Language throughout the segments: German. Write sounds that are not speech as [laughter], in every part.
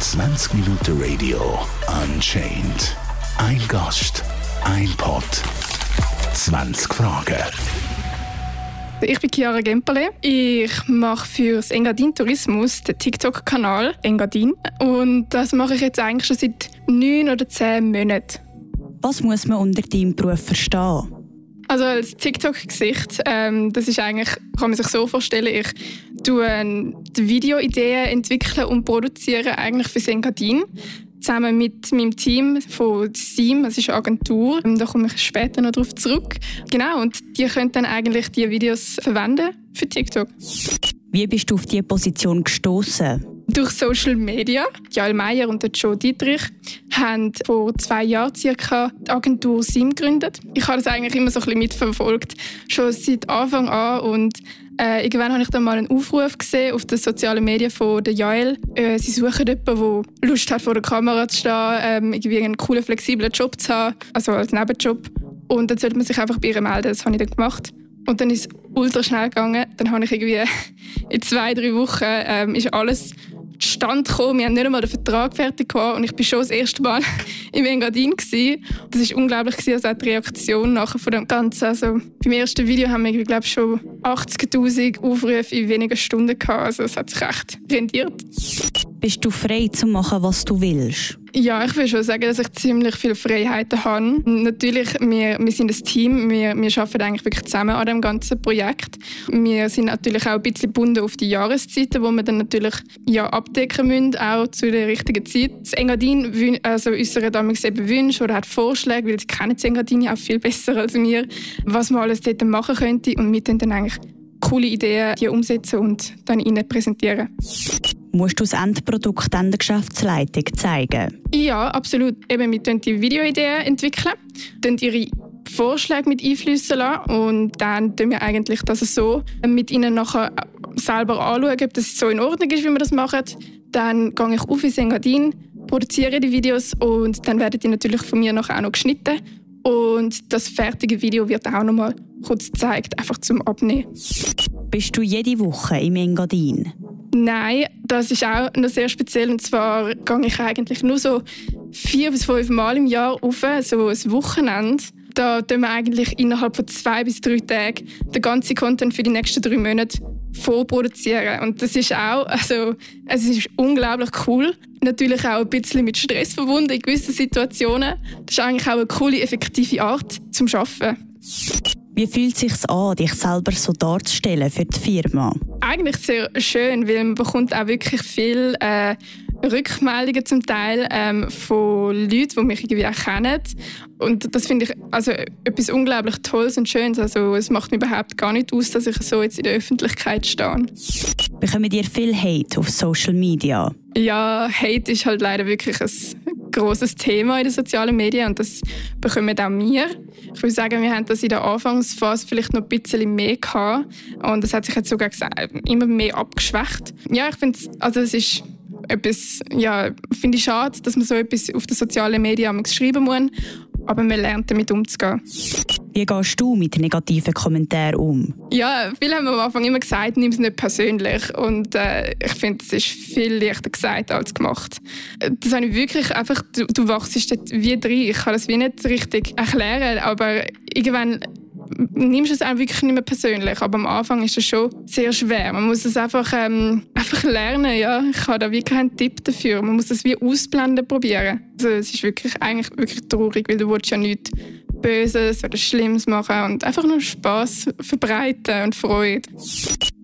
20 Minuten Radio Unchained. Ein Gast, ein Pod, 20 Fragen. Ich bin Chiara Gemperle. Ich mache für das Engadin Tourismus den TikTok-Kanal Engadin. Und das mache ich jetzt eigentlich schon seit neun oder zehn Monaten. Was muss man unter deinem Beruf verstehen? Also als TikTok-Gesicht, ähm, das ist eigentlich, kann man sich so vorstellen, ich die Videoideen entwickeln und produzieren eigentlich für Engadin zusammen mit meinem Team von SIM, das ist eine Agentur. Ähm, da komme ich später noch darauf zurück. Genau, und die können dann eigentlich die Videos verwenden für TikTok. Wie bist du auf diese Position gestoßen? Durch Social Media. Jael Meyer und Joe Dietrich haben vor zwei Jahren circa die Agentur SIM gegründet. Ich habe das eigentlich immer so ein bisschen mitverfolgt, schon seit Anfang an und äh, irgendwann habe ich dann mal einen Aufruf gesehen auf den sozialen Medien von der Jael. Äh, sie suchen jemanden, der Lust hat, vor der Kamera zu stehen, ähm, irgendwie einen coolen, flexiblen Job zu haben, also als Nebenjob. Und dann sollte man sich einfach bei ihr melden. Das habe ich dann gemacht. Und dann ist es ultra schnell gegangen. Dann habe ich irgendwie [laughs] in zwei, drei Wochen ähm, ist alles Stand gekommen. Wir haben nicht einmal den Vertrag fertig gehabt und ich war schon das erste Mal [laughs] im Engadin gewesen. Das war unglaublich gewesen, also auch die Reaktion nachher von dem Ganzen. Also beim ersten Video haben wir glaube schon 80.000 Aufrufe in wenigen Stunden gehabt. Also es hat sich echt rendiert. Bist du frei zu machen, was du willst? Ja, ich würde schon sagen, dass ich ziemlich viele Freiheiten habe. Natürlich, wir, wir sind ein Team, wir, wir arbeiten eigentlich wirklich zusammen an dem ganzen Projekt. Wir sind natürlich auch ein bisschen gebunden auf die Jahreszeiten, wo wir dann natürlich ja, abdecken müssen, auch zu der richtigen Zeit. Das Engadin also unsere damals eben Wünsche oder hat Vorschläge, weil sie kennen das Engadin ja auch viel besser als wir, was man alles dort machen könnte und wir dann eigentlich coole Ideen die umsetzen und dann ihnen präsentieren musst du das Endprodukt an der Geschäftsleitung zeigen? Ja, absolut. Eben, wir entwickeln die Videoideen, entwickeln, dann ihre Vorschläge mit einfließen lassen und dann tun wir eigentlich das so mit ihnen nachher selber anschauen, ob das so in Ordnung ist, wie wir das machen. Dann gehe ich auf ins Engadin, produziere die Videos und dann werden die natürlich von mir nachher auch noch geschnitten und das fertige Video wird auch noch mal kurz gezeigt, einfach zum Abnehmen. Bist du jede Woche im Engadin? Nein, das ist auch noch sehr speziell. Und zwar gehe ich eigentlich nur so vier bis fünf Mal im Jahr auf, so ein Wochenende. Da tun wir eigentlich innerhalb von zwei bis drei Tagen den ganzen Content für die nächsten drei Monate vorproduzieren. Und das ist auch, also, es ist unglaublich cool. Natürlich auch ein bisschen mit Stress verbunden in gewissen Situationen. Das ist eigentlich auch eine coole, effektive Art zum Arbeiten. Wie fühlt es sich an, dich selber so darzustellen für die Firma? Eigentlich sehr schön, weil man bekommt auch wirklich viel äh, Rückmeldungen zum Teil ähm, von Leuten, die mich irgendwie auch kennen. Und das finde ich also etwas unglaublich Tolles und Schönes. Also es macht mir überhaupt gar nicht aus, dass ich so jetzt in der Öffentlichkeit stehe. Bekommen dir viel Hate auf Social Media? Ja, Hate ist halt leider wirklich ein großes Thema in den sozialen Medien und das bekommen auch wir. Ich würde sagen, wir haben das in der Anfangsphase vielleicht noch ein bisschen mehr gehabt und das hat sich jetzt sogar immer mehr abgeschwächt. Ja, ich finde, also es ist etwas, ja, finde ich schade, dass man so etwas auf den sozialen Medien schreiben muss, aber man lernt damit umzugehen. Wie gehst du mit negativen Kommentaren um? Ja, viele haben am Anfang immer gesagt, nimm es nicht persönlich. Und äh, ich finde, es ist viel leichter gesagt als gemacht. Das habe ich wirklich einfach, du, du wachst dort wie drin. Ich kann das wie nicht richtig erklären, aber irgendwann nimmst es auch wirklich nicht mehr persönlich. Aber am Anfang ist es schon sehr schwer. Man muss es einfach, ähm, einfach lernen. Ja. Ich habe da wie keinen Tipp dafür. Man muss es wie ausblenden probieren. Also es ist wirklich, eigentlich wirklich traurig, weil du willst ja nichts Böses oder Schlimmes machen und einfach nur Spaß verbreiten und Freude.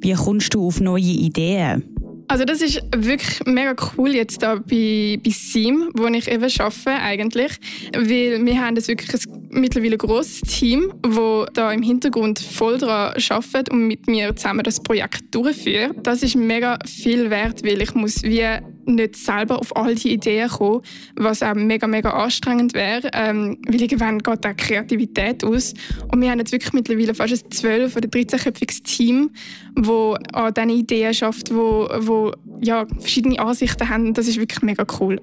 Wie kommst du auf neue Ideen? Also das ist wirklich mega cool jetzt da bei, bei Sim, wo ich eben arbeite eigentlich, weil wir haben das wirklich ein mittlerweile ein grosses Team, das da im Hintergrund voll daran arbeitet und mit mir zusammen das Projekt durchführt. Das ist mega viel wert, weil ich muss wie nicht selber auf all die Ideen kommen, was auch mega, mega anstrengend wäre, ähm, weil irgendwann geht auch Kreativität aus. Und wir haben jetzt wirklich mittlerweile fast ein 12- oder 13-köpfiges Team, das an diesen Ideen schafft, wo, wo ja, verschiedene Ansichten haben. Das ist wirklich mega cool.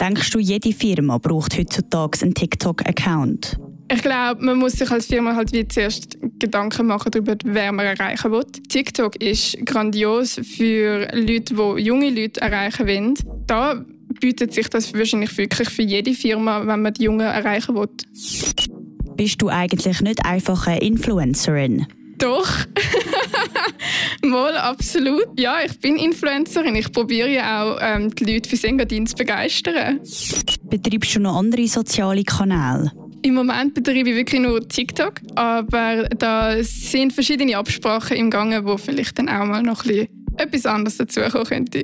Denkst du, jede Firma braucht heutzutage einen TikTok-Account? Ich glaube, man muss sich als Firma halt wie zuerst Gedanken machen darüber, wer man erreichen will. TikTok ist grandios für Leute, die junge Leute erreichen wollen. Da bietet sich das wahrscheinlich wirklich für jede Firma, wenn man die Jungen erreichen will. Bist du eigentlich nicht einfach eine Influencerin? Doch. [laughs] Mal, absolut. Ja, ich bin Influencerin. Ich probiere ja auch, ähm, die Leute für Sengadin zu begeistern. Betreibst du noch andere soziale Kanäle? Im Moment betreibe ich wirklich nur TikTok, aber da sind verschiedene Absprachen im Gange, wo vielleicht dann auch mal noch ein bisschen etwas anderes dazukommen könnte.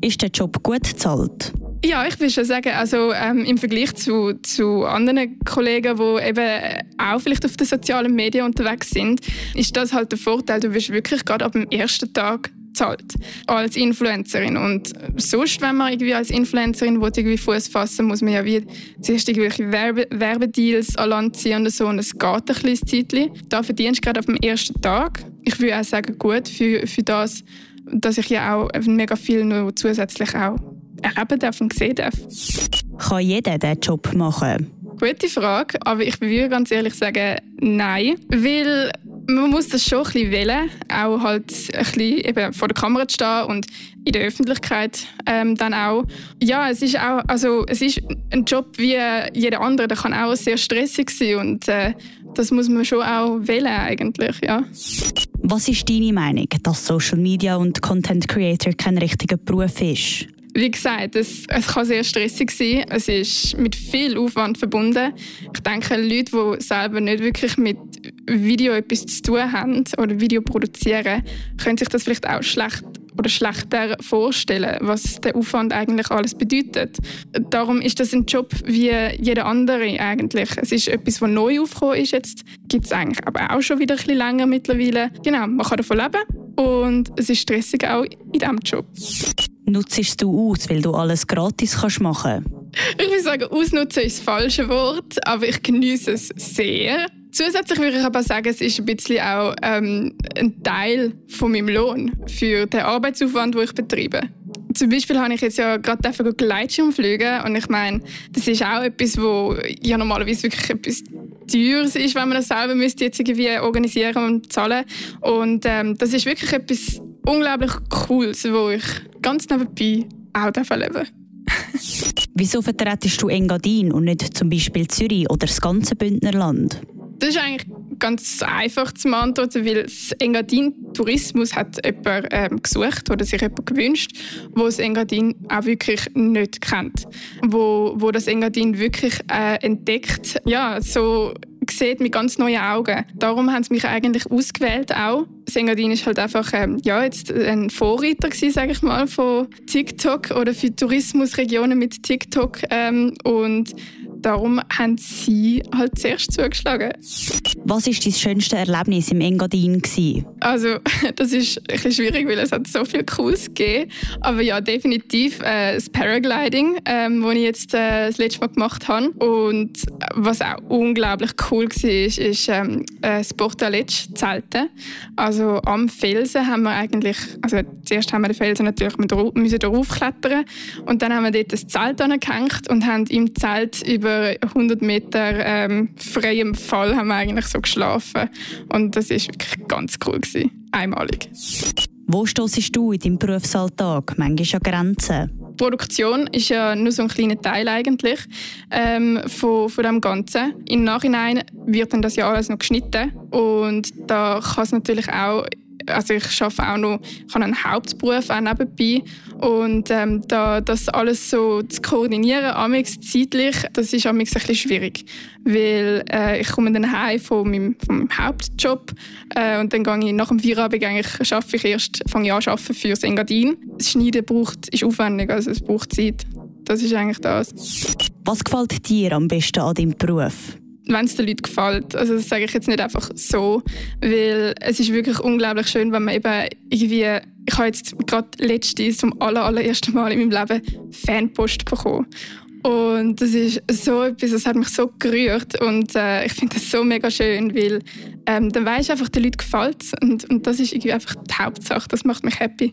Ist der Job gut bezahlt? Ja, ich würde schon sagen, also ähm, im Vergleich zu, zu anderen Kollegen, die eben auch vielleicht auf den sozialen Medien unterwegs sind, ist das halt der Vorteil, du wirst wirklich gerade ab dem ersten Tag zahlt als Influencerin und sonst, wenn man irgendwie als Influencerin will, irgendwie Fuß fassen, muss man ja wie zuerst irgendwelche Werbe Werbedeals an Land ziehen und so und es geht ein kleines Zeitchen. Da verdienst du gerade auf dem ersten Tag. Ich würde auch sagen, gut für, für das, dass ich ja auch mega viel noch zusätzlich auch erleben darf und sehen darf. Kann jeder diesen Job machen? Gute Frage, aber ich würde ganz ehrlich sagen, nein. Weil man muss das schon ein bisschen wählen, auch halt ein bisschen eben vor der Kamera zu stehen und in der Öffentlichkeit ähm, dann auch. Ja, es ist auch, also es ist ein Job wie jeder andere, der kann auch sehr stressig sein und äh, das muss man schon auch wählen eigentlich, ja. Was ist deine Meinung, dass Social Media und Content Creator kein richtiger Beruf ist? Wie gesagt, es, es kann sehr stressig sein. Es ist mit viel Aufwand verbunden. Ich denke, Leute, die selber nicht wirklich mit Video etwas zu tun haben oder Video produzieren, können sich das vielleicht auch schlecht oder schlechter vorstellen, was der Aufwand eigentlich alles bedeutet. Darum ist das ein Job wie jeder andere eigentlich. Es ist etwas, was neu aufgekommen ist jetzt. Gibt es eigentlich aber auch schon wieder ein bisschen länger mittlerweile. Genau, man kann davon leben und es ist stressig auch in diesem Job. Nutzt du aus, weil du alles gratis kannst machen Ich würde sagen, ausnutzen ist das falsche Wort, aber ich genieße es sehr. Zusätzlich würde ich aber sagen, es ist ein bisschen auch ähm, ein Teil von meinem Lohn für den Arbeitsaufwand, den ich betreibe. Zum Beispiel habe ich jetzt ja gerade Gleitschirm fliegen und ich meine, das ist auch etwas, wo ja normalerweise wirklich etwas teures ist, wenn man das selber müsste jetzt irgendwie organisieren und zahlen. Und ähm, das ist wirklich etwas unglaublich Cooles, wo ich ganz nebenbei auch erleben Wieso vertretest du Engadin und nicht zum Beispiel Zürich oder das ganze Bündnerland? Das ist eigentlich ganz einfach zu beantworten, weil das Engadin Tourismus hat jemand ähm, gesucht oder sich jemand gewünscht, wo das Engadin auch wirklich nicht kennt, wo, wo das Engadin wirklich äh, entdeckt, ja so sieht mit ganz neuen Augen. Darum haben sie mich eigentlich ausgewählt auch. Sengadin ist halt einfach ähm, ja, jetzt ein Vorreiter gewesen, sage ich mal, von TikTok oder für Tourismusregionen mit TikTok ähm, und darum haben sie halt zuerst zugeschlagen. Was war dein schönste Erlebnis im Engadin? Also, [laughs] das ist ein bisschen schwierig, weil es hat so viel Cooles gegeben. Aber ja, definitiv äh, das Paragliding, ähm, das ich jetzt äh, das letzte Mal gemacht habe. Und was auch unglaublich cool war, ist, ist ähm, das Portaletsch Zelten. Also am Felsen haben wir eigentlich, also zuerst haben wir den Felsen natürlich müssen darauf klettern und dann haben wir dort das Zelt angehängt und haben im Zelt über über 100 Meter ähm, freiem Fall haben wir eigentlich so geschlafen. Und das ist wirklich ganz cool gewesen. Einmalig. Wo stoßest du in deinem Berufsalltag? Manchmal an Grenzen? Die Produktion ist ja nur so ein kleiner Teil eigentlich ähm, von, von dem Ganzen. Im Nachhinein wird dann das ja alles noch geschnitten und da kann es natürlich auch also ich arbeite auch noch, ich habe einen Hauptberuf auch nebenbei und ähm, da, das alles so zu koordinieren, amix zeitlich, das ist amix ein bisschen schwierig, weil äh, ich komme dann heim von meinem, von meinem Hauptjob äh, und dann gehe ich nach dem Feierabend eigentlich, arbeite ich erst, fange ich an zu arbeiten für das Engadin. Das Schneiden braucht, ist aufwendig, also es braucht Zeit. Das ist eigentlich das. Was gefällt dir am besten an deinem Beruf? Wenn es den Leuten gefällt. Also das sage ich jetzt nicht einfach so, weil es ist wirklich unglaublich schön, wenn man eben irgendwie, ich habe jetzt gerade letztens zum aller, allerersten Mal in meinem Leben Fanpost bekommen. Und das ist so etwas, das hat mich so gerührt und äh, ich finde das so mega schön, weil ähm, dann weisst einfach, den Leuten gefällt und, und das ist irgendwie einfach die Hauptsache, das macht mich happy.